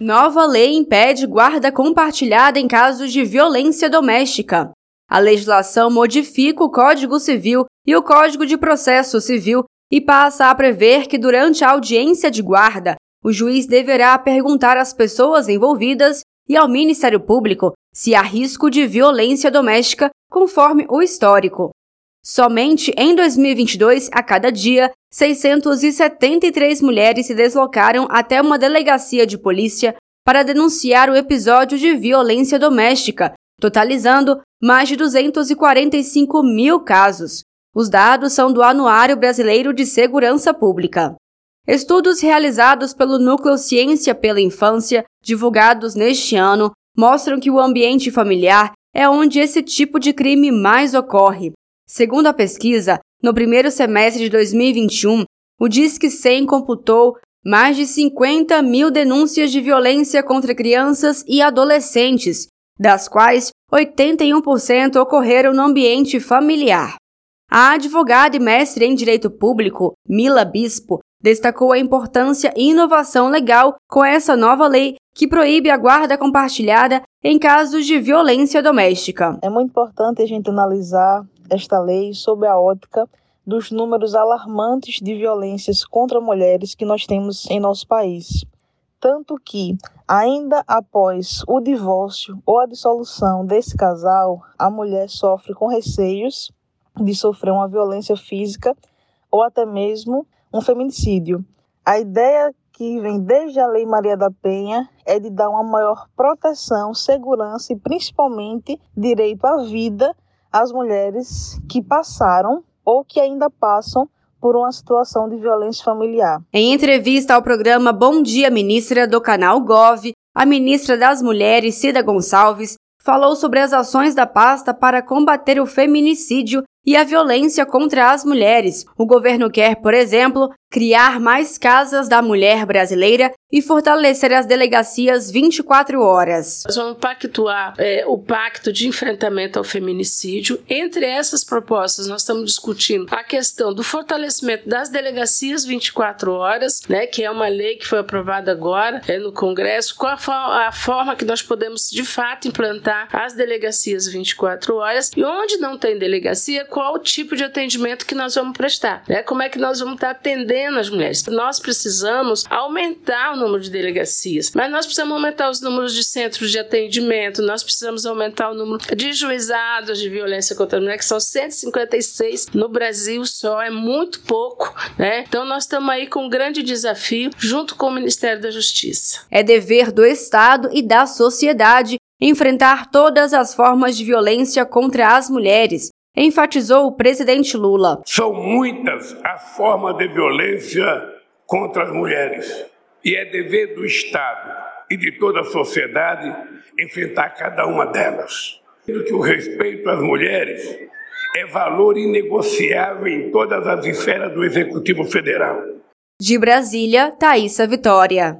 Nova lei impede guarda compartilhada em casos de violência doméstica. A legislação modifica o Código Civil e o Código de Processo Civil e passa a prever que durante a audiência de guarda, o juiz deverá perguntar às pessoas envolvidas e ao Ministério Público se há risco de violência doméstica, conforme o histórico. Somente em 2022, a cada dia, 673 mulheres se deslocaram até uma delegacia de polícia para denunciar o episódio de violência doméstica, totalizando mais de 245 mil casos. Os dados são do Anuário Brasileiro de Segurança Pública. Estudos realizados pelo Núcleo Ciência pela Infância, divulgados neste ano, mostram que o ambiente familiar é onde esse tipo de crime mais ocorre. Segundo a pesquisa, no primeiro semestre de 2021, o Disque 100 computou mais de 50 mil denúncias de violência contra crianças e adolescentes, das quais 81% ocorreram no ambiente familiar. A advogada e mestre em direito público, Mila Bispo, destacou a importância e inovação legal com essa nova lei que proíbe a guarda compartilhada em casos de violência doméstica. É muito importante a gente analisar esta lei sob a ótica dos números alarmantes de violências contra mulheres que nós temos em nosso país. Tanto que, ainda após o divórcio ou a dissolução desse casal, a mulher sofre com receios de sofrer uma violência física ou até mesmo um feminicídio. A ideia que vem desde a Lei Maria da Penha é de dar uma maior proteção, segurança e principalmente direito à vida às mulheres que passaram ou que ainda passam por uma situação de violência familiar. Em entrevista ao programa Bom Dia Ministra do canal Gov, a ministra das Mulheres, Cida Gonçalves, falou sobre as ações da pasta para combater o feminicídio e a violência contra as mulheres. O governo quer, por exemplo, criar mais casas da mulher brasileira e fortalecer as delegacias 24 horas. Nós vamos pactuar é, o pacto de enfrentamento ao feminicídio. Entre essas propostas, nós estamos discutindo a questão do fortalecimento das delegacias 24 horas, né, que é uma lei que foi aprovada agora é, no Congresso, qual a, a forma que nós podemos de fato implantar as delegacias 24 horas e onde não tem delegacia, qual o tipo de atendimento que nós vamos prestar, né? Como é que nós vamos estar atendendo as mulheres? Nós precisamos aumentar o número de delegacias, mas nós precisamos aumentar os números de centros de atendimento, nós precisamos aumentar o número de juizados de violência contra a mulher, que são 156 no Brasil só, é muito pouco, né? Então nós estamos aí com um grande desafio junto com o Ministério da Justiça. É dever do Estado e da sociedade enfrentar todas as formas de violência contra as mulheres, enfatizou o presidente Lula. São muitas as formas de violência contra as mulheres e é dever do Estado e de toda a sociedade enfrentar cada uma delas. Que o respeito às mulheres é valor inegociável em todas as esferas do Executivo Federal. De Brasília, Thaisa Vitória.